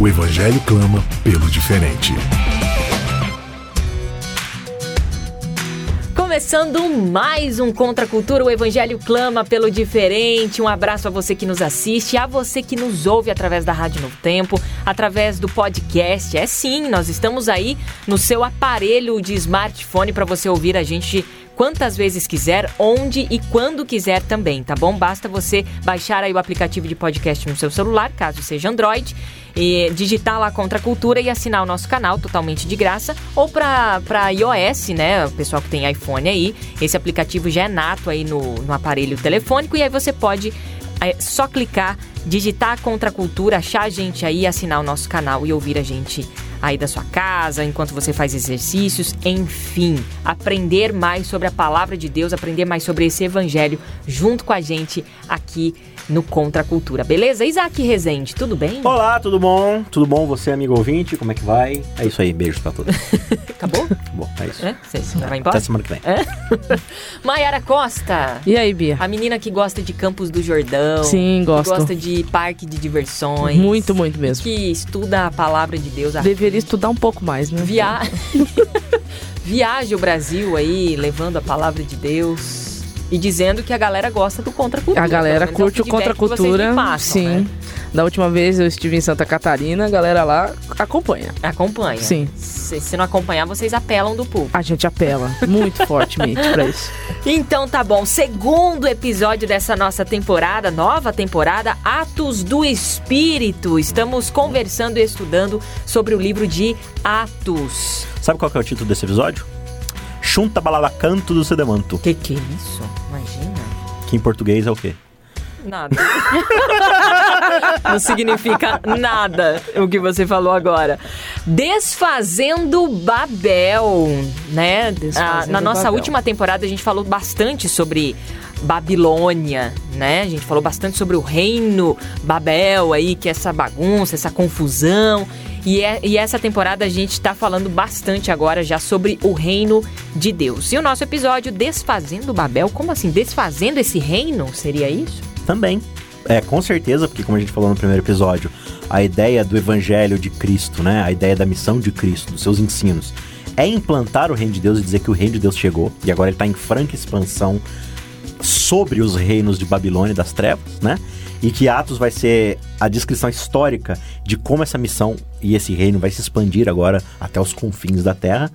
o Evangelho clama pelo diferente. Começando mais um Contra a Cultura, o Evangelho clama pelo diferente. Um abraço a você que nos assiste, a você que nos ouve através da Rádio Novo Tempo, através do podcast. É sim, nós estamos aí no seu aparelho de smartphone para você ouvir a gente quantas vezes quiser, onde e quando quiser também, tá bom? Basta você baixar aí o aplicativo de podcast no seu celular, caso seja Android, e digitar lá Contra a Cultura e assinar o nosso canal totalmente de graça, ou para iOS, né? O pessoal que tem iPhone aí, esse aplicativo já é nato aí no, no aparelho telefônico e aí você pode é só clicar, digitar Contra a Cultura, achar a gente aí, assinar o nosso canal e ouvir a gente aí da sua casa, enquanto você faz exercícios, enfim, aprender mais sobre a palavra de Deus, aprender mais sobre esse evangelho junto com a gente aqui no Contra a Cultura. Beleza? Isaac Rezende, tudo bem? Olá, tudo bom? Tudo bom você, amigo ouvinte? Como é que vai? É isso aí, beijos pra todos. Acabou? bom, é isso. É? Você vai embora? Até semana que vem. É? Maiara Costa. E aí, Bia? A menina que gosta de Campos do Jordão. Sim, gosto. Que gosta de parque de diversões. Muito, muito mesmo. Que estuda a palavra de Deus. Deveria estudar um pouco mais, né? Via... Viaja o Brasil aí, levando a palavra de Deus. E dizendo que a galera gosta do Contra Cultura. A galera é curte o Contra Cultura. Sim. Né? Da última vez eu estive em Santa Catarina, a galera lá acompanha. Acompanha. Sim. Se, se não acompanhar, vocês apelam do público. A gente apela muito fortemente para isso. Então tá bom. Segundo episódio dessa nossa temporada, nova temporada, Atos do Espírito. Estamos conversando e estudando sobre o livro de Atos. Sabe qual é o título desse episódio? Chunta balada canto do sedemanto. Que que é isso? Que em português é o quê? Nada. Não significa nada o que você falou agora. Desfazendo Babel, né? Desfazendo ah, na nossa Babel. última temporada a gente falou bastante sobre Babilônia, né? A gente falou bastante sobre o reino Babel aí, que é essa bagunça, essa confusão. E, é, e essa temporada a gente está falando bastante agora já sobre o reino de Deus. E o nosso episódio Desfazendo Babel, como assim? Desfazendo esse reino? Seria isso? Também. É, com certeza, porque como a gente falou no primeiro episódio, a ideia do evangelho de Cristo, né? A ideia da missão de Cristo, dos seus ensinos, é implantar o reino de Deus e dizer que o reino de Deus chegou e agora ele está em franca expansão sobre os reinos de Babilônia e das trevas, né? E que Atos vai ser a descrição histórica de como essa missão e esse reino vai se expandir agora até os confins da terra,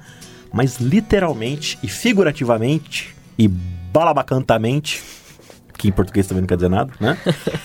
mas literalmente e figurativamente e balabacantamente, que em português também não quer dizer nada, né?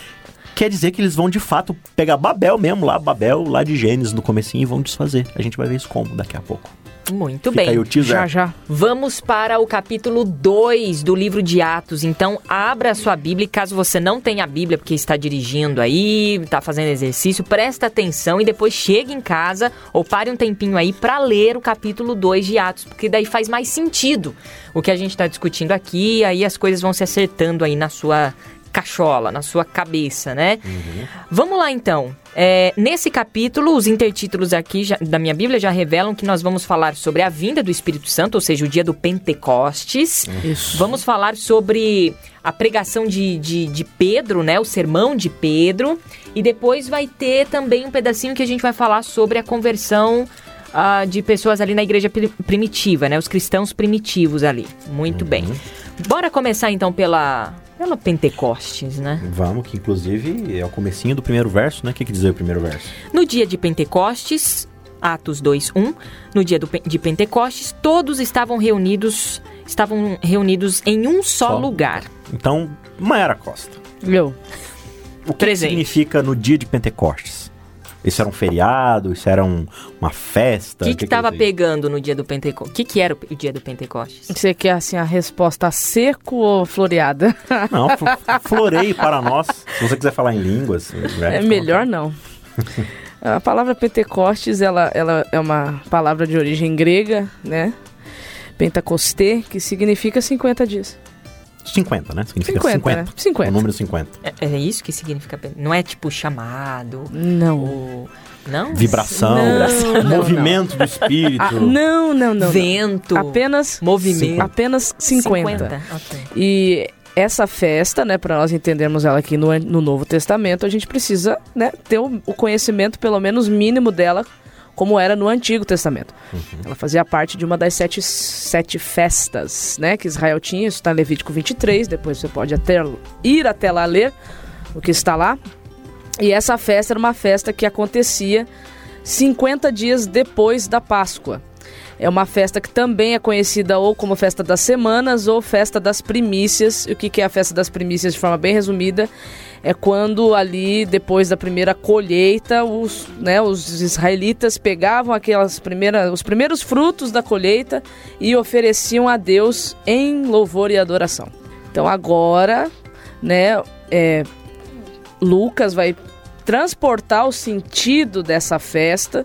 quer dizer que eles vão de fato pegar Babel mesmo, lá Babel, lá de Gênesis no comecinho e vão desfazer. A gente vai ver isso como daqui a pouco. Muito Fica bem. Já, já. Vamos para o capítulo 2 do livro de Atos. Então, abra a sua Bíblia. Caso você não tenha a Bíblia, porque está dirigindo aí, está fazendo exercício, presta atenção e depois chegue em casa ou pare um tempinho aí para ler o capítulo 2 de Atos, porque daí faz mais sentido o que a gente está discutindo aqui. Aí as coisas vão se acertando aí na sua cachola, na sua cabeça, né? Uhum. Vamos lá então. É, nesse capítulo, os intertítulos aqui já, da minha Bíblia já revelam que nós vamos falar sobre a vinda do Espírito Santo, ou seja, o dia do Pentecostes. Isso. Vamos falar sobre a pregação de, de, de Pedro, né? O sermão de Pedro. E depois vai ter também um pedacinho que a gente vai falar sobre a conversão uh, de pessoas ali na igreja primitiva, né? Os cristãos primitivos ali. Muito uhum. bem. Bora começar então pela pela Pentecostes, né? Vamos, que inclusive é o comecinho do primeiro verso, né? O que, que diz o primeiro verso? No dia de Pentecostes, Atos 2:1, no dia do, de Pentecostes, todos estavam reunidos, estavam reunidos em um só, só. lugar. Então, Maera Costa. Eu. O que, que significa no dia de Pentecostes? Isso era um feriado? Isso era um, uma festa? O que estava pegando no dia do Pentecostes? O que, que era o, o, dia do Pentecostes? Você quer assim a resposta seco ou floreada? Não, floreio para nós. Se você quiser falar em línguas. É melhor não. A palavra Pentecostes, ela, ela é uma palavra de origem grega, né? Pentecosté, que significa 50 dias. 50, né? Significa 50. 50. Né? 50. O número 50. É, é, isso que significa. Não é tipo chamado. Não. Ou, não? Vibração. Não, não, movimento não. do espírito. Ah, não, não, não. Vento. Apenas. Movimento. Apenas 50. 50. Okay. E essa festa, né, para nós entendermos ela aqui no, no Novo Testamento, a gente precisa né, ter o, o conhecimento, pelo menos mínimo dela, como era no Antigo Testamento. Uhum. Ela fazia parte de uma das sete, sete festas né, que Israel tinha, isso está em Levítico 23, depois você pode até, ir até lá ler o que está lá. E essa festa era uma festa que acontecia 50 dias depois da Páscoa. É uma festa que também é conhecida ou como festa das semanas ou festa das primícias. E o que é a festa das primícias de forma bem resumida? É quando ali, depois da primeira colheita, os, né, os israelitas pegavam aquelas primeiras, os primeiros frutos da colheita e ofereciam a Deus em louvor e adoração. Então agora, né, é, Lucas vai transportar o sentido dessa festa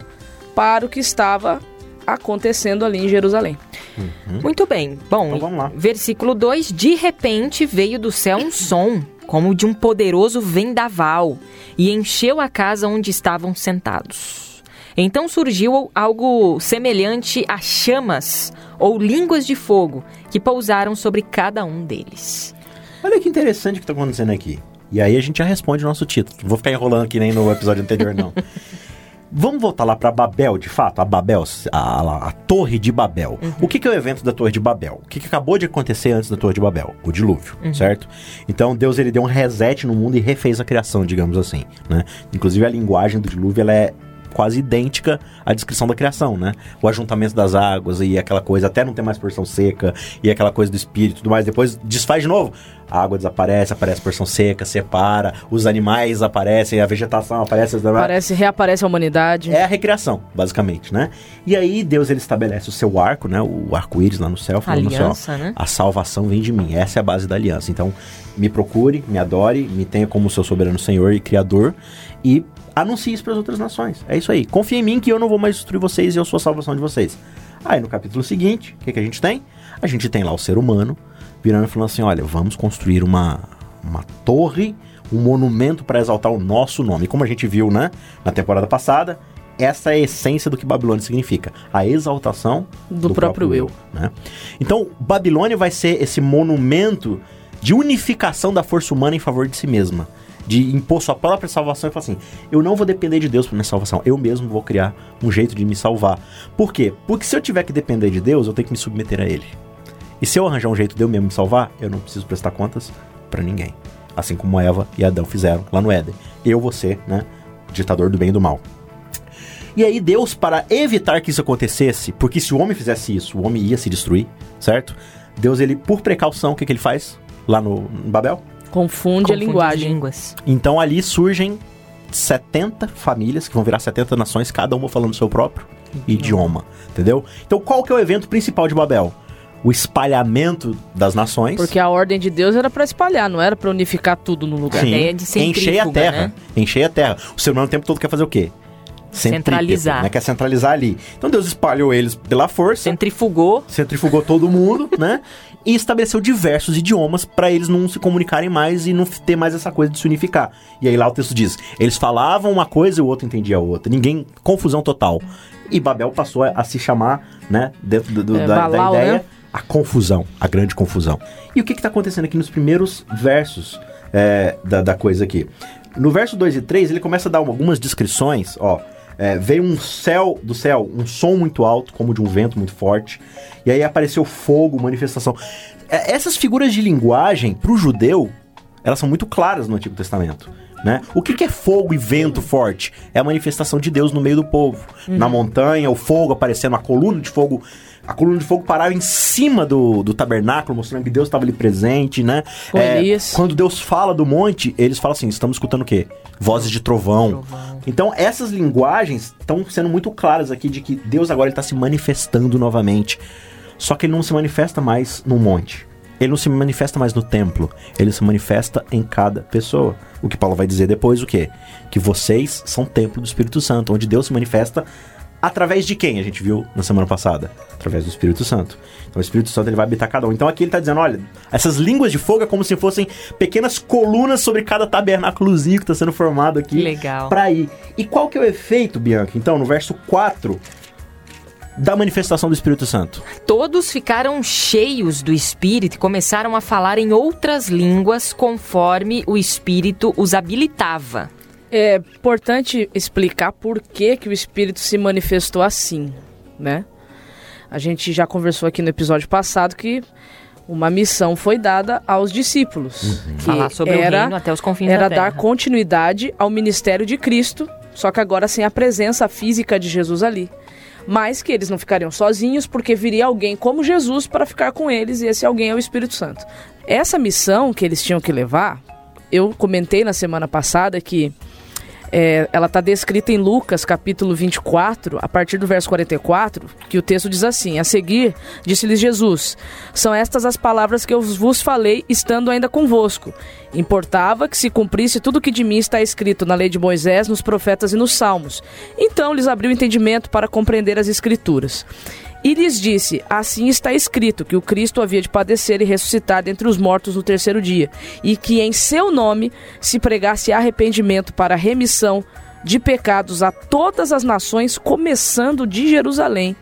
para o que estava acontecendo ali em Jerusalém. Uhum. Muito bem. Bom, então vamos lá. versículo 2: De repente veio do céu um som, como de um poderoso vendaval, e encheu a casa onde estavam sentados. Então surgiu algo semelhante a chamas ou línguas de fogo que pousaram sobre cada um deles. Olha que interessante o que está acontecendo aqui. E aí a gente já responde o nosso título. Não vou ficar enrolando aqui nem no episódio anterior, não. Vamos voltar lá para Babel, de fato, a Babel, a, a Torre de Babel. Uhum. O que, que, é o evento da Torre de Babel? O que, que, acabou de acontecer antes da Torre de Babel? O dilúvio, uhum. certo? Então Deus ele deu um reset no mundo e refez a criação, digamos assim, né? Inclusive a linguagem do dilúvio ela é quase idêntica à descrição da criação, né? O ajuntamento das águas e aquela coisa, até não ter mais porção seca, e aquela coisa do espírito e tudo mais, depois desfaz de novo. A água desaparece, aparece porção seca, separa, os animais aparecem, a vegetação aparece. Aparece, reaparece a humanidade. É a recriação, basicamente, né? E aí Deus ele estabelece o seu arco, né? O arco-íris lá no céu, falando aliança, assim, ó, né? a salvação vem de mim. Essa é a base da aliança. Então, me procure, me adore, me tenha como seu soberano Senhor e Criador e anuncie isso para as outras nações. É isso aí. Confie em mim que eu não vou mais destruir vocês e eu sou a salvação de vocês. Aí no capítulo seguinte, o que, que a gente tem? A gente tem lá o ser humano virando e falando assim: olha, vamos construir uma, uma torre, um monumento para exaltar o nosso nome. Como a gente viu né, na temporada passada, essa é a essência do que Babilônia significa: a exaltação do, do próprio, próprio, eu. Né? Então, Babilônia vai ser esse monumento de unificação da força humana em favor de si mesma de impor sua própria salvação e falar assim: eu não vou depender de Deus para minha salvação, eu mesmo vou criar um jeito de me salvar. Por quê? Porque se eu tiver que depender de Deus, eu tenho que me submeter a Ele. E se eu arranjar um jeito de eu mesmo me salvar, eu não preciso prestar contas para ninguém. Assim como Eva e Adão fizeram lá no Éden. Eu, você, né? Ditador do bem e do mal. E aí Deus, para evitar que isso acontecesse, porque se o homem fizesse isso, o homem ia se destruir, certo? Deus, ele, por precaução, o que, que ele faz lá no, no Babel? Confunde, Confunde a linguagem. Línguas. Então ali surgem 70 famílias, que vão virar 70 nações, cada uma falando o seu próprio idioma, entendeu? Então qual que é o evento principal de Babel? O espalhamento das nações. Porque a ordem de Deus era para espalhar, não era para unificar tudo no lugar. Sim, a ideia de encher a terra, né? encher a terra. O ser humano o tempo todo quer fazer o quê? Centralizar. Né? Quer centralizar ali. Então Deus espalhou eles pela força. Centrifugou. Centrifugou todo mundo, né? e estabeleceu diversos idiomas para eles não se comunicarem mais e não ter mais essa coisa de se unificar. E aí lá o texto diz: eles falavam uma coisa e o outro entendia a outra. Ninguém. Confusão total. E Babel passou a, a se chamar, né, dentro do, do, é, da, Balau, da, ideia, né? a confusão, a grande confusão. E o que está acontecendo aqui nos primeiros versos é, da, da coisa aqui? No verso 2 e 3, ele começa a dar algumas descrições, ó. É, veio um céu do céu, um som muito alto, como de um vento muito forte. E aí apareceu fogo, manifestação. É, essas figuras de linguagem, para o judeu, elas são muito claras no Antigo Testamento. Né? O que, que, é fogo e vento forte? É a manifestação de Deus no meio do povo. Uhum. Na montanha, o fogo aparecendo, a coluna de fogo. A coluna de fogo parava em cima do, do tabernáculo, mostrando que Deus estava ali presente, né? É, quando Deus fala do monte, eles falam assim: estamos escutando o quê? Vozes de trovão. trovão. Então, essas linguagens estão sendo muito claras aqui de que Deus agora está se manifestando novamente. Só que ele não se manifesta mais num monte ele não se manifesta mais no templo, ele se manifesta em cada pessoa. O que Paulo vai dizer depois o quê? Que vocês são templo do Espírito Santo, onde Deus se manifesta através de quem? A gente viu na semana passada, através do Espírito Santo. Então o Espírito Santo ele vai habitar cada um. Então aqui ele está dizendo, olha, essas línguas de fogo é como se fossem pequenas colunas sobre cada tabernáculozinho que está sendo formado aqui. Legal. Para ir. E qual que é o efeito, Bianca? Então, no verso 4, da manifestação do Espírito Santo? Todos ficaram cheios do Espírito e começaram a falar em outras línguas conforme o Espírito os habilitava. É importante explicar por que, que o Espírito se manifestou assim, né? A gente já conversou aqui no episódio passado que uma missão foi dada aos discípulos. Uhum. Que Falar sobre era, o reino até os confins Era da dar continuidade ao ministério de Cristo, só que agora sem a presença física de Jesus ali mas que eles não ficariam sozinhos porque viria alguém como Jesus para ficar com eles e esse alguém é o Espírito Santo. Essa missão que eles tinham que levar, eu comentei na semana passada que é, ela está descrita em Lucas, capítulo 24, a partir do verso 44, que o texto diz assim: A seguir, disse-lhes Jesus: São estas as palavras que eu vos falei, estando ainda convosco. Importava que se cumprisse tudo o que de mim está escrito na lei de Moisés, nos profetas e nos salmos. Então lhes abriu o entendimento para compreender as Escrituras. E lhes disse: Assim está escrito que o Cristo havia de padecer e ressuscitar dentre os mortos no terceiro dia, e que em seu nome se pregasse arrependimento para remissão de pecados a todas as nações, começando de Jerusalém.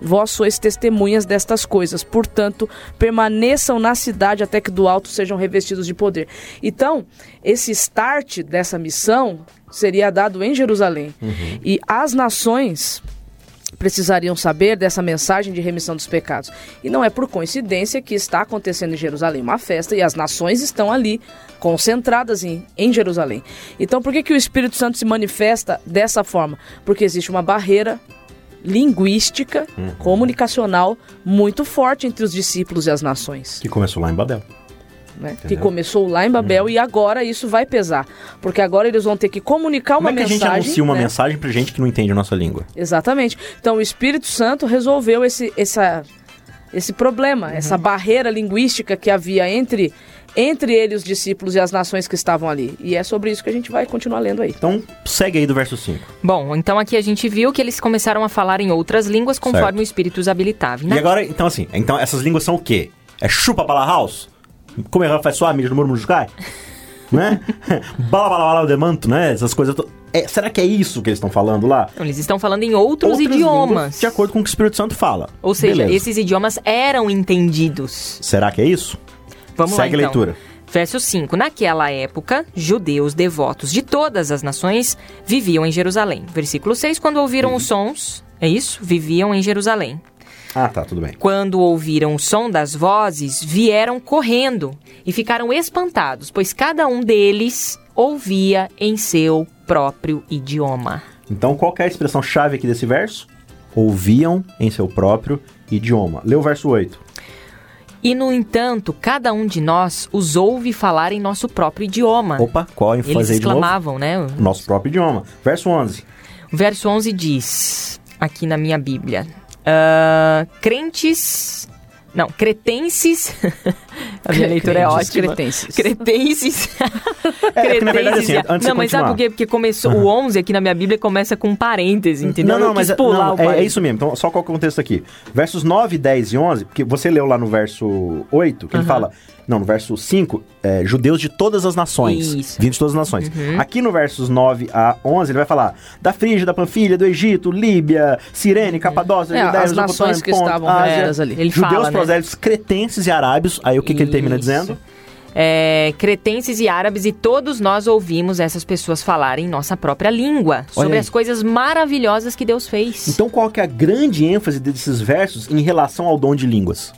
Vós sois testemunhas destas coisas, portanto, permaneçam na cidade até que do alto sejam revestidos de poder. Então, esse start dessa missão seria dado em Jerusalém. Uhum. E as nações precisariam saber dessa mensagem de remissão dos pecados. E não é por coincidência que está acontecendo em Jerusalém uma festa e as nações estão ali concentradas em, em Jerusalém. Então, por que, que o Espírito Santo se manifesta dessa forma? Porque existe uma barreira linguística, uhum. comunicacional muito forte entre os discípulos e as nações. Que começou lá em Babel né? Que começou lá em Babel uhum. e agora isso vai pesar. Porque agora eles vão ter que comunicar uma Como mensagem. Como é que a gente anuncia uma né? mensagem pra gente que não entende a nossa língua? Exatamente. Então o Espírito Santo resolveu esse, essa, esse problema, uhum. essa barreira linguística que havia entre entre ele, os discípulos e as nações que estavam ali. E é sobre isso que a gente vai continuar lendo aí. Então, segue aí do verso 5. Bom, então aqui a gente viu que eles começaram a falar em outras línguas conforme certo. o Espírito os habilitava. E, e agora, então assim, então essas línguas são o quê? É chupa bala house? Como é que ela faz sua mídia no murmúrio de cai? né? bala bala bala de manto, né? Essas coisas. To... É, será que é isso que eles estão falando lá? Não, eles estão falando em outros Outras idiomas. De acordo com o que o Espírito Santo fala. Ou seja, Beleza. esses idiomas eram entendidos. Será que é isso? Vamos Segue lá, então. a leitura. Verso 5. Naquela época, judeus devotos de todas as nações viviam em Jerusalém. Versículo 6. Quando ouviram os sons, é isso? Viviam em Jerusalém. Ah, tá, tudo bem. Quando ouviram o som das vozes, vieram correndo e ficaram espantados, pois cada um deles ouvia em seu próprio idioma. Então, qual é a expressão chave aqui desse verso? Ouviam em seu próprio idioma. Lê o verso 8. E, no entanto, cada um de nós os ouve falar em nosso próprio idioma. Opa, qual a Eles exclamavam, né? Nosso próprio idioma. Verso 11. O verso 11 diz, aqui na minha Bíblia: Uh, crentes. Não, cretenses. A minha leitura é ótima. Cretenses. Cretenses. É, cretenses. na verdade, assim, antes não, mas sabe por quê? Porque começou, uhum. o 11 aqui na minha Bíblia começa com um parêntese, entendeu? Não, não, mas é, não, é, é, isso mesmo. Então, só qual é o contexto aqui? Versos 9, 10 e 11, porque você leu lá no verso 8, que uhum. ele fala não, no verso 5, é, judeus de todas as nações. Isso. Vindo de todas as nações. Uhum. Aqui no versos 9 a 11, ele vai falar da Frígia, da Panfilha, do Egito, Líbia, Sirene, uhum. Capadócia, é, Judéia, as nações que estavam Ásia, ali. Ele judeus, fala, né? prosélitos, cretenses e arábios. Aí o que, que ele termina dizendo? É, cretenses e árabes, e todos nós ouvimos essas pessoas falarem nossa própria língua sobre as coisas maravilhosas que Deus fez. Então, qual que é a grande ênfase desses versos em relação ao dom de línguas?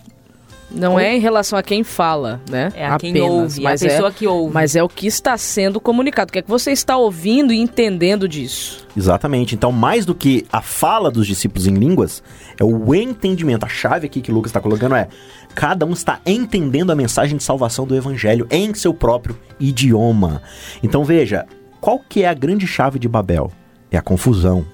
Não é em relação a quem fala, né? É a Apenas, quem ouve, mas a pessoa é, que ouve. Mas é o que está sendo comunicado. O que é que você está ouvindo e entendendo disso? Exatamente. Então, mais do que a fala dos discípulos em línguas, é o entendimento. A chave aqui que o Lucas está colocando é cada um está entendendo a mensagem de salvação do evangelho em seu próprio idioma. Então, veja, qual que é a grande chave de Babel? É a confusão.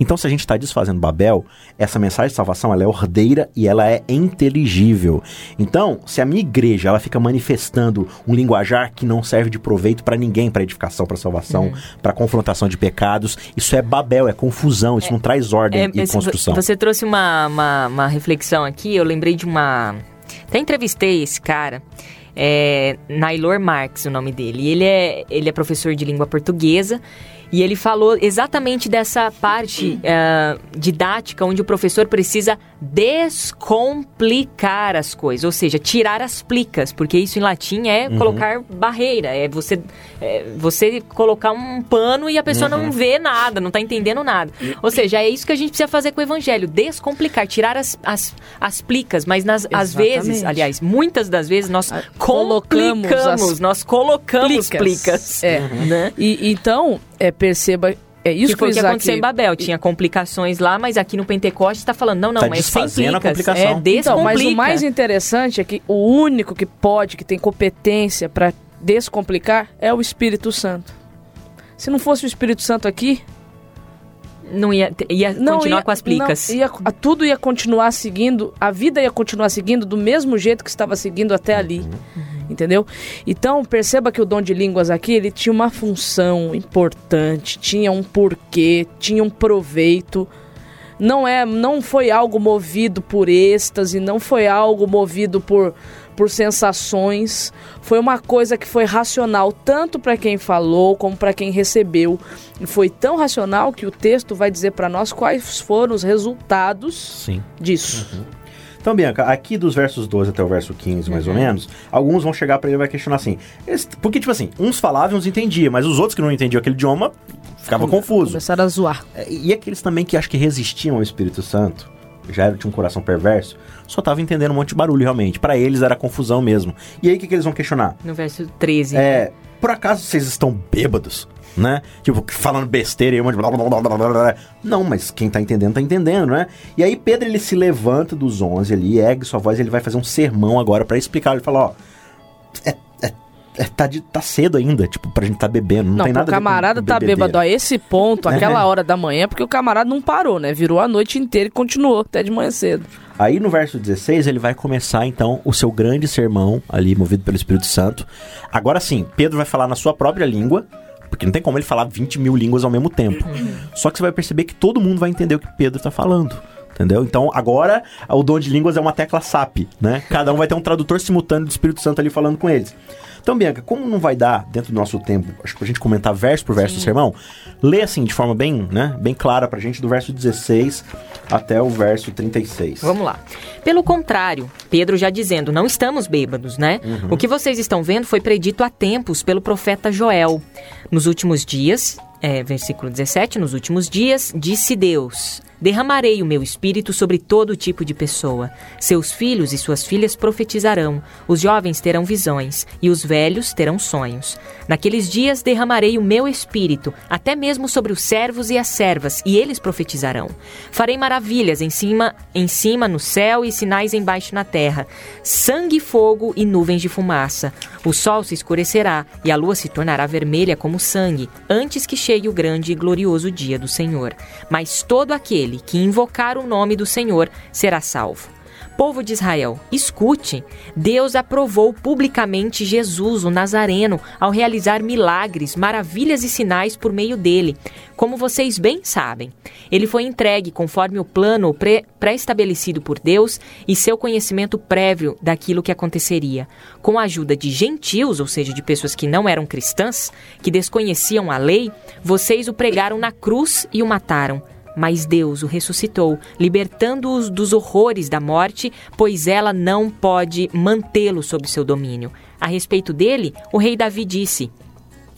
Então, se a gente está desfazendo Babel, essa mensagem de salvação ela é ordeira e ela é inteligível. Então, se a minha igreja ela fica manifestando um linguajar que não serve de proveito para ninguém, para edificação, para salvação, uhum. para confrontação de pecados, isso é Babel, é confusão, isso é, não traz ordem é, e construção. Você trouxe uma, uma, uma reflexão aqui, eu lembrei de uma. Até entrevistei esse cara é Nailor Marx, o nome dele. Ele é, ele é professor de língua portuguesa e ele falou exatamente dessa parte uh, didática onde o professor precisa descomplicar as coisas, ou seja, tirar as plicas, porque isso em latim é uhum. colocar barreira, é você, é você colocar um pano e a pessoa uhum. não vê nada, não está entendendo nada. Ou seja, é isso que a gente precisa fazer com o evangelho, descomplicar, tirar as, as, as plicas, mas nas, às vezes, aliás, muitas das vezes nós colocamos, nós colocamos plicas. plicas é. né? e, então, é, perceba é isso que, foi o que aconteceu em Babel. Tinha complicações lá, mas aqui no Pentecoste está falando, não, não, tá mas sem plicas. A complicação. É, então, mas o mais interessante é que o único que pode, que tem competência para descomplicar é o Espírito Santo. Se não fosse o Espírito Santo aqui, não ia, ia não, continuar ia, com as plicas. Não, ia, tudo ia continuar seguindo, a vida ia continuar seguindo do mesmo jeito que estava seguindo até ali. Uhum entendeu? Então, perceba que o dom de línguas aqui, ele tinha uma função importante, tinha um porquê, tinha um proveito. Não é, não foi algo movido por êxtase, não foi algo movido por por sensações, foi uma coisa que foi racional tanto para quem falou como para quem recebeu. E foi tão racional que o texto vai dizer para nós quais foram os resultados Sim. disso. Uhum. Então, Bianca, aqui dos versos 12 até o verso 15, mais uhum. ou menos, alguns vão chegar para ele e vai questionar assim. Porque, tipo assim, uns falavam e uns entendiam, mas os outros que não entendiam aquele idioma ficavam confusos. Começaram a zoar. É, e aqueles também que acho que resistiam ao Espírito Santo, já tinha um coração perverso, só tava entendendo um monte de barulho realmente. Para eles era confusão mesmo. E aí o que, que eles vão questionar? No verso 13. É. Né? Por acaso vocês estão bêbados? né? Tipo, falando besteira e um monte de blá, blá, blá, blá, blá, blá. Não, mas quem tá entendendo, tá entendendo, né? E aí Pedro, ele se levanta dos 11 ali, ergue sua voz, ele vai fazer um sermão agora para explicar. Ele fala, ó, é, tá, de, tá cedo ainda, tipo, pra gente tá bebendo, não, não tem nada o camarada tá bêbado a esse ponto, aquela hora da manhã, porque o camarada não parou, né? Virou a noite inteira e continuou até de manhã cedo. Aí no verso 16 ele vai começar então o seu grande sermão ali, movido pelo Espírito Santo. Agora sim, Pedro vai falar na sua própria língua, porque não tem como ele falar 20 mil línguas ao mesmo tempo. Uhum. Só que você vai perceber que todo mundo vai entender o que Pedro está falando. Entendeu? Então agora o dom de línguas é uma tecla SAP, né? Cada um vai ter um tradutor simultâneo do Espírito Santo ali falando com eles. Então, Bianca, como não vai dar dentro do nosso tempo, acho que a gente comentar verso por verso Sim. do sermão, lê assim de forma bem, né, bem clara pra gente do verso 16 até o verso 36. Vamos lá. Pelo contrário, Pedro já dizendo, não estamos bêbados, né? Uhum. O que vocês estão vendo foi predito há tempos pelo profeta Joel. Nos últimos dias, é, versículo 17, nos últimos dias, disse Deus: Derramarei o meu espírito sobre todo tipo de pessoa. Seus filhos e suas filhas profetizarão, os jovens terão visões e os velhos terão sonhos. Naqueles dias derramarei o meu espírito, até mesmo sobre os servos e as servas, e eles profetizarão. Farei maravilhas em cima, em cima no céu e sinais embaixo na terra, sangue, fogo e nuvens de fumaça. O sol se escurecerá e a lua se tornará vermelha como sangue, antes que chegue o grande e glorioso dia do Senhor. Mas todo aquele aquele que invocar o nome do Senhor será salvo. Povo de Israel, escute: Deus aprovou publicamente Jesus, o Nazareno, ao realizar milagres, maravilhas e sinais por meio dele. Como vocês bem sabem, ele foi entregue conforme o plano pré-estabelecido por Deus e seu conhecimento prévio daquilo que aconteceria. Com a ajuda de gentios, ou seja, de pessoas que não eram cristãs, que desconheciam a lei, vocês o pregaram na cruz e o mataram mas Deus o ressuscitou, libertando-os dos horrores da morte, pois ela não pode mantê-lo sob seu domínio. A respeito dele, o rei Davi disse: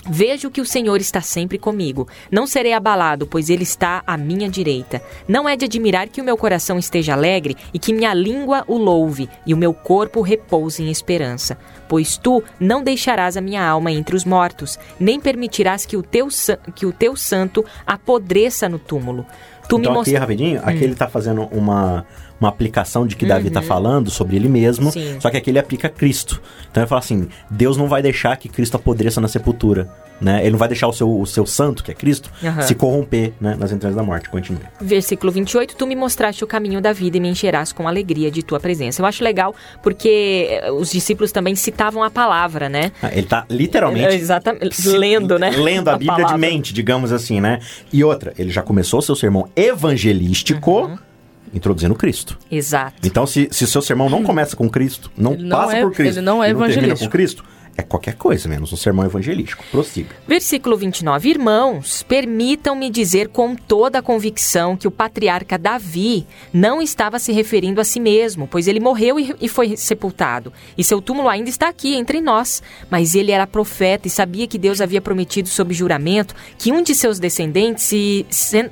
Vejo que o Senhor está sempre comigo. Não serei abalado, pois Ele está à minha direita. Não é de admirar que o meu coração esteja alegre e que minha língua o louve e o meu corpo repouse em esperança. Pois tu não deixarás a minha alma entre os mortos, nem permitirás que o teu, que o teu santo apodreça no túmulo. Tu então, aqui, rapidinho, hum. aqui ele está fazendo uma, uma aplicação de que Davi está uhum. falando sobre ele mesmo, Sim. só que aqui ele aplica Cristo. Então ele fala assim: Deus não vai deixar que Cristo apodreça na sepultura. né? Ele não vai deixar o seu, o seu santo, que é Cristo, uhum. se corromper né, nas entranhas da morte. Continue. Versículo 28, tu me mostraste o caminho da vida e me encherás com alegria de tua presença. Eu acho legal porque eh, os discípulos também citavam a palavra, né? Ah, ele está literalmente... É, exatamente, lendo, né? Lendo a, a Bíblia palavra. de mente, digamos assim, né? E outra, ele já começou seu sermão evangelístico... Uhum introduzindo Cristo. Exato. Então, se, se seu sermão não começa com Cristo, não, não passa é, por Cristo, ele não é evangelístico. com Cristo, é qualquer coisa menos um sermão evangelístico. Prossiga. Versículo 29. Irmãos, permitam-me dizer com toda a convicção que o patriarca Davi não estava se referindo a si mesmo, pois ele morreu e foi sepultado, e seu túmulo ainda está aqui entre nós. Mas ele era profeta e sabia que Deus havia prometido sob juramento que um de seus descendentes se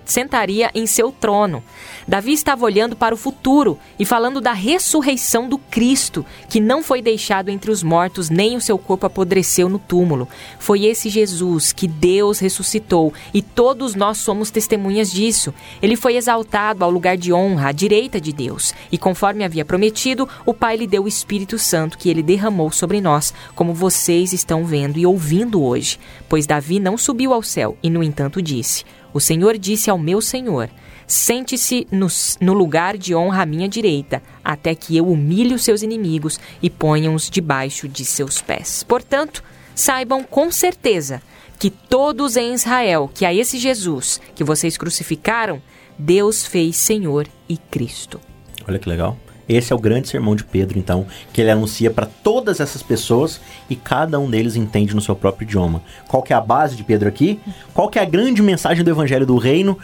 sentaria em seu trono. Davi estava olhando para o futuro e falando da ressurreição do Cristo, que não foi deixado entre os mortos, nem o seu corpo apodreceu no túmulo. Foi esse Jesus que Deus ressuscitou e todos nós somos testemunhas disso. Ele foi exaltado ao lugar de honra, à direita de Deus, e conforme havia prometido, o Pai lhe deu o Espírito Santo que ele derramou sobre nós, como vocês estão vendo e ouvindo hoje. Pois Davi não subiu ao céu e, no entanto, disse: O Senhor disse ao meu Senhor: Sente-se no, no, lugar de honra à minha direita, até que eu humilhe os seus inimigos e ponha-os debaixo de seus pés. Portanto, saibam com certeza que todos em Israel, que a esse Jesus que vocês crucificaram, Deus fez Senhor e Cristo. Olha que legal. Esse é o grande sermão de Pedro, então, que ele anuncia para todas essas pessoas e cada um deles entende no seu próprio idioma. Qual que é a base de Pedro aqui? Qual que é a grande mensagem do evangelho do reino?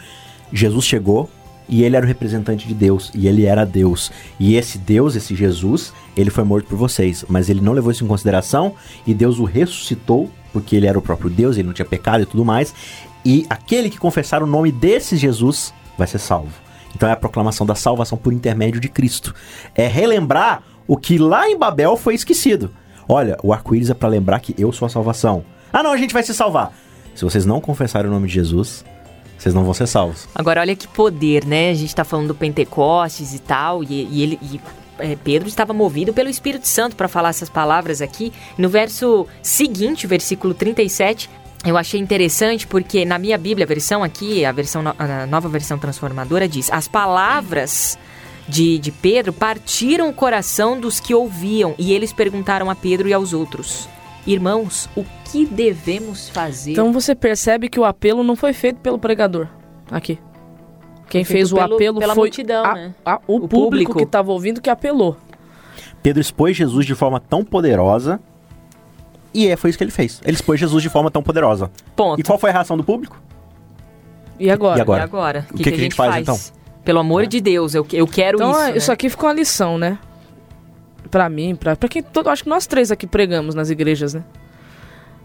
Jesus chegou e ele era o representante de Deus e ele era Deus. E esse Deus, esse Jesus, ele foi morto por vocês, mas ele não levou isso em consideração e Deus o ressuscitou porque ele era o próprio Deus, ele não tinha pecado e tudo mais. E aquele que confessar o nome desse Jesus vai ser salvo. Então é a proclamação da salvação por intermédio de Cristo. É relembrar o que lá em Babel foi esquecido. Olha, o arco-íris é para lembrar que eu sou a salvação. Ah, não, a gente vai se salvar. Se vocês não confessarem o nome de Jesus, vocês não vão ser salvos. Agora, olha que poder, né? A gente está falando do Pentecostes e tal, e, e ele. E... É, Pedro estava movido pelo Espírito Santo para falar essas palavras aqui. No verso seguinte, versículo 37, eu achei interessante porque na minha Bíblia, a versão aqui, a versão a nova versão transformadora diz: as palavras de, de Pedro partiram o coração dos que ouviam e eles perguntaram a Pedro e aos outros: Irmãos, o que devemos fazer? Então você percebe que o apelo não foi feito pelo pregador aqui. Quem fez o pelo, apelo foi multidão, a, né? a, o, o, público, público que estava ouvindo que apelou. Pedro expôs Jesus de forma tão poderosa e é, foi isso que ele fez. Ele expôs Jesus de forma tão poderosa. Ponto. E qual foi a reação do público? E agora? E agora? E agora? O que, que, que, a gente faz, faz, então? Pelo amor é. de Deus, eu, eu quero então, isso. Então, né? isso aqui ficou uma lição, né? Pra mim, pra, pra quem. Todo, acho que nós três aqui pregamos nas igrejas, né?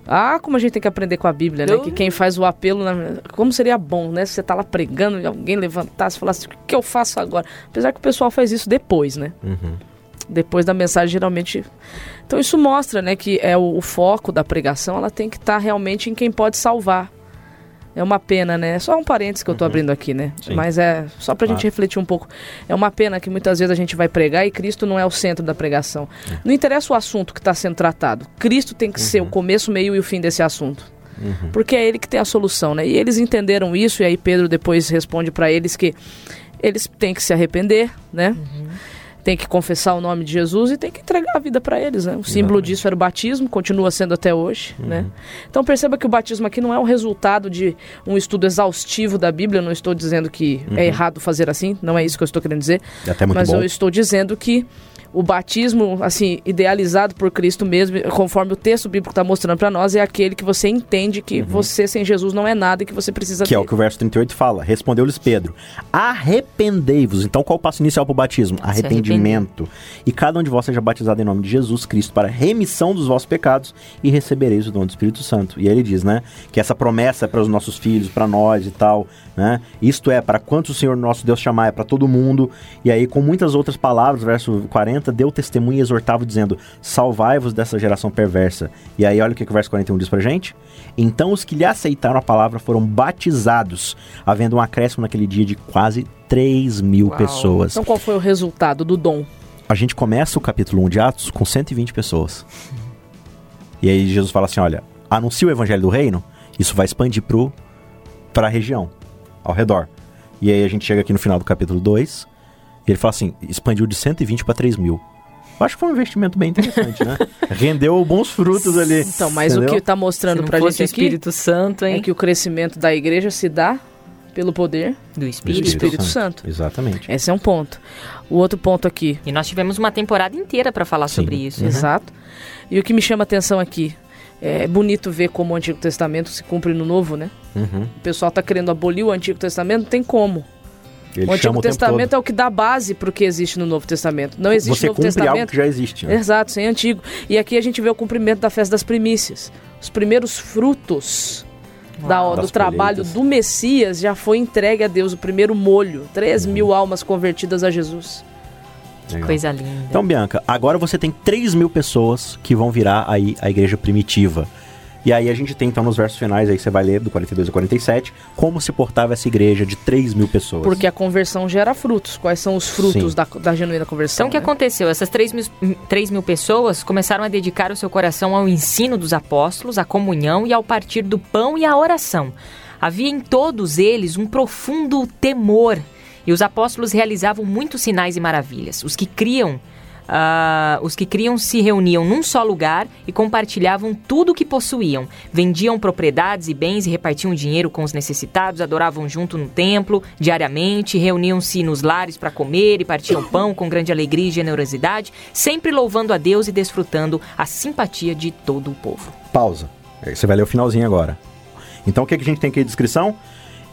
Ah, como a gente tem que aprender com a Bíblia, né? Eu... Que quem faz o apelo, como seria bom, né? Se você tá lá pregando e alguém levantasse e falasse, o que eu faço agora? Apesar que o pessoal faz isso depois, né? Uhum. Depois da mensagem, geralmente. Então isso mostra, né, que é o, o foco da pregação, ela tem que estar tá realmente em quem pode salvar. É uma pena, né? É só um parênteses que eu tô uhum. abrindo aqui, né? Sim. Mas é só pra claro. gente refletir um pouco. É uma pena que muitas vezes a gente vai pregar e Cristo não é o centro da pregação. Uhum. Não interessa o assunto que está sendo tratado. Cristo tem que uhum. ser o começo, o meio e o fim desse assunto. Uhum. Porque é ele que tem a solução, né? E eles entenderam isso e aí Pedro depois responde para eles que eles têm que se arrepender, né? Uhum tem que confessar o nome de Jesus e tem que entregar a vida para eles, né? O símbolo disso era o batismo, continua sendo até hoje, uhum. né? Então perceba que o batismo aqui não é um resultado de um estudo exaustivo da Bíblia, eu não estou dizendo que é uhum. é errado fazer assim, não é isso que eu estou querendo dizer, é mas bom. eu estou dizendo que o batismo, assim, idealizado por Cristo mesmo, conforme o texto bíblico está mostrando para nós, é aquele que você entende que uhum. você sem Jesus não é nada e que você precisa Que é o que o verso 38 fala. Respondeu-lhes Pedro: Arrependei-vos. Então, qual o passo inicial para o batismo? Arrependimento. E cada um de vós seja batizado em nome de Jesus Cristo para remissão dos vossos pecados e recebereis o dom do Espírito Santo. E aí ele diz, né, que essa promessa é para os nossos filhos, para nós e tal, né? Isto é, para quantos o Senhor nosso Deus chamar, é para todo mundo. E aí, com muitas outras palavras, verso 40 deu testemunho e exortava, dizendo: Salvai-vos dessa geração perversa. E aí, olha o que, o verso 41 diz pra gente. Então os que lhe aceitaram a palavra foram batizados, havendo um acréscimo naquele dia de quase 3 mil Uau. pessoas. Então, qual foi o resultado do dom? A gente começa o capítulo 1 de Atos com 120 pessoas. E aí Jesus fala assim: olha, anuncia o evangelho do reino, isso vai expandir para a região, ao redor. E aí a gente chega aqui no final do capítulo 2, e ele fala assim, expandiu de 120 para 3 mil. Eu acho que foi um investimento bem interessante, né? Rendeu bons frutos ali. Então, mas entendeu? o que está mostrando para a gente aqui Espírito Santo, hein? é que o crescimento da igreja se dá pelo poder do Espírito, do Espírito Santo. Santo. Exatamente. Esse é um ponto. O outro ponto aqui. E nós tivemos uma temporada inteira para falar Sim. sobre isso. Né? Exato. E o que me chama a atenção aqui é bonito ver como o Antigo Testamento se cumpre no Novo, né? Uhum. O pessoal está querendo abolir o Antigo Testamento, não tem como. Ele o Antigo o Testamento é o que dá base para o que existe no Novo Testamento. Não existe Você Novo Testamento. algo que já existe. Né? Exato, sem antigo. E aqui a gente vê o cumprimento da festa das primícias. Os primeiros frutos da, do trabalho do Messias já foi entregue a Deus, o primeiro molho. 3 uhum. mil almas convertidas a Jesus. Legal. Coisa linda. Então, Bianca, agora você tem 3 mil pessoas que vão virar aí a igreja primitiva. E aí a gente tem então nos versos finais, aí você vai ler do 42 ao 47, como se portava essa igreja de 3 mil pessoas. Porque a conversão gera frutos. Quais são os frutos da, da, genuína conversão? Então o que né? aconteceu? Essas 3 mil, 3 mil pessoas começaram a dedicar o seu coração ao ensino dos apóstolos, à comunhão e ao partir do pão e à oração. Havia em todos eles um profundo temor. E os apóstolos realizavam muitos sinais e maravilhas. Os que criam Uh, os que criam se reuniam num só lugar e compartilhavam tudo o que possuíam. Vendiam propriedades e bens e repartiam dinheiro com os necessitados, adoravam junto no templo diariamente, reuniam-se nos lares para comer e partiam pão com grande alegria e generosidade, sempre louvando a Deus e desfrutando a simpatia de todo o povo. Pausa. Você vai ler o finalzinho agora. Então o que, é que a gente tem aqui de descrição?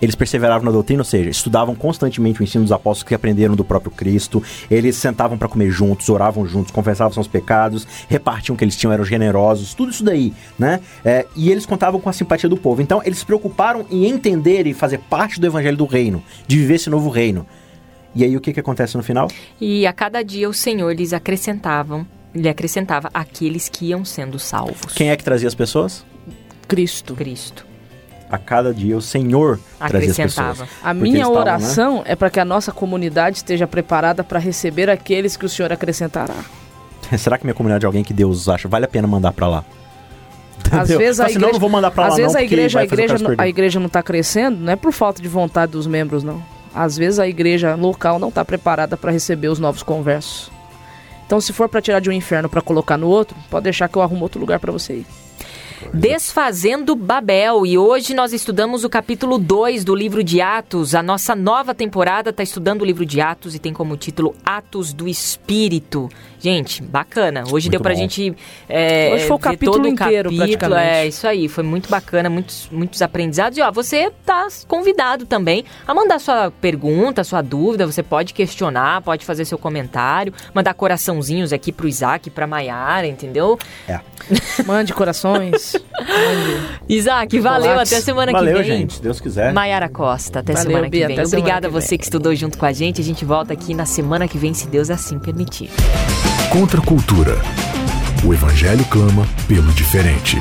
Eles perseveravam na doutrina, ou seja, estudavam constantemente o ensino dos apóstolos que aprenderam do próprio Cristo. Eles sentavam para comer juntos, oravam juntos, confessavam seus pecados, repartiam o que eles tinham, eram generosos, tudo isso daí, né? É, e eles contavam com a simpatia do povo. Então, eles se preocuparam em entender e fazer parte do evangelho do reino, de viver esse novo reino. E aí, o que, que acontece no final? E a cada dia o Senhor lhes acrescentavam, lhe acrescentava aqueles que iam sendo salvos. Quem é que trazia as pessoas? Cristo. Cristo a cada dia o Senhor trazia as pessoas. A minha oração estavam, né? é para que a nossa comunidade esteja preparada para receber aqueles que o Senhor acrescentará. Será que minha comunidade é alguém que Deus acha vale a pena mandar para lá? Às vezes a igreja, não, vou mandar para lá, às vezes não, a igreja, a igreja, a igreja não está crescendo, não é por falta de vontade dos membros, não. Às vezes a igreja local não está preparada para receber os novos conversos. Então, se for para tirar de um inferno para colocar no outro, pode deixar que eu arrumo outro lugar para você ir. Desfazendo Babel. E hoje nós estudamos o capítulo 2 do livro de Atos. A nossa nova temporada está estudando o livro de Atos e tem como título Atos do Espírito. Gente, bacana. Hoje muito deu pra bom. gente. É, Hoje foi o capítulo todo inteiro, capítulo. praticamente. É, isso aí. Foi muito bacana, muitos, muitos aprendizados. E ó, você tá convidado também a mandar sua pergunta, sua dúvida. Você pode questionar, pode fazer seu comentário, mandar coraçãozinhos aqui pro Isaac, pra Maiara, entendeu? É. Mande corações. Mande. Isaac, valeu. Até semana valeu, que vem. Valeu, gente. Deus quiser. Maiara Costa, até valeu, semana que vem. Obrigada a você que estudou junto com a gente. A gente volta aqui na semana que vem, se Deus assim permitir. Contra a cultura. O Evangelho clama pelo diferente.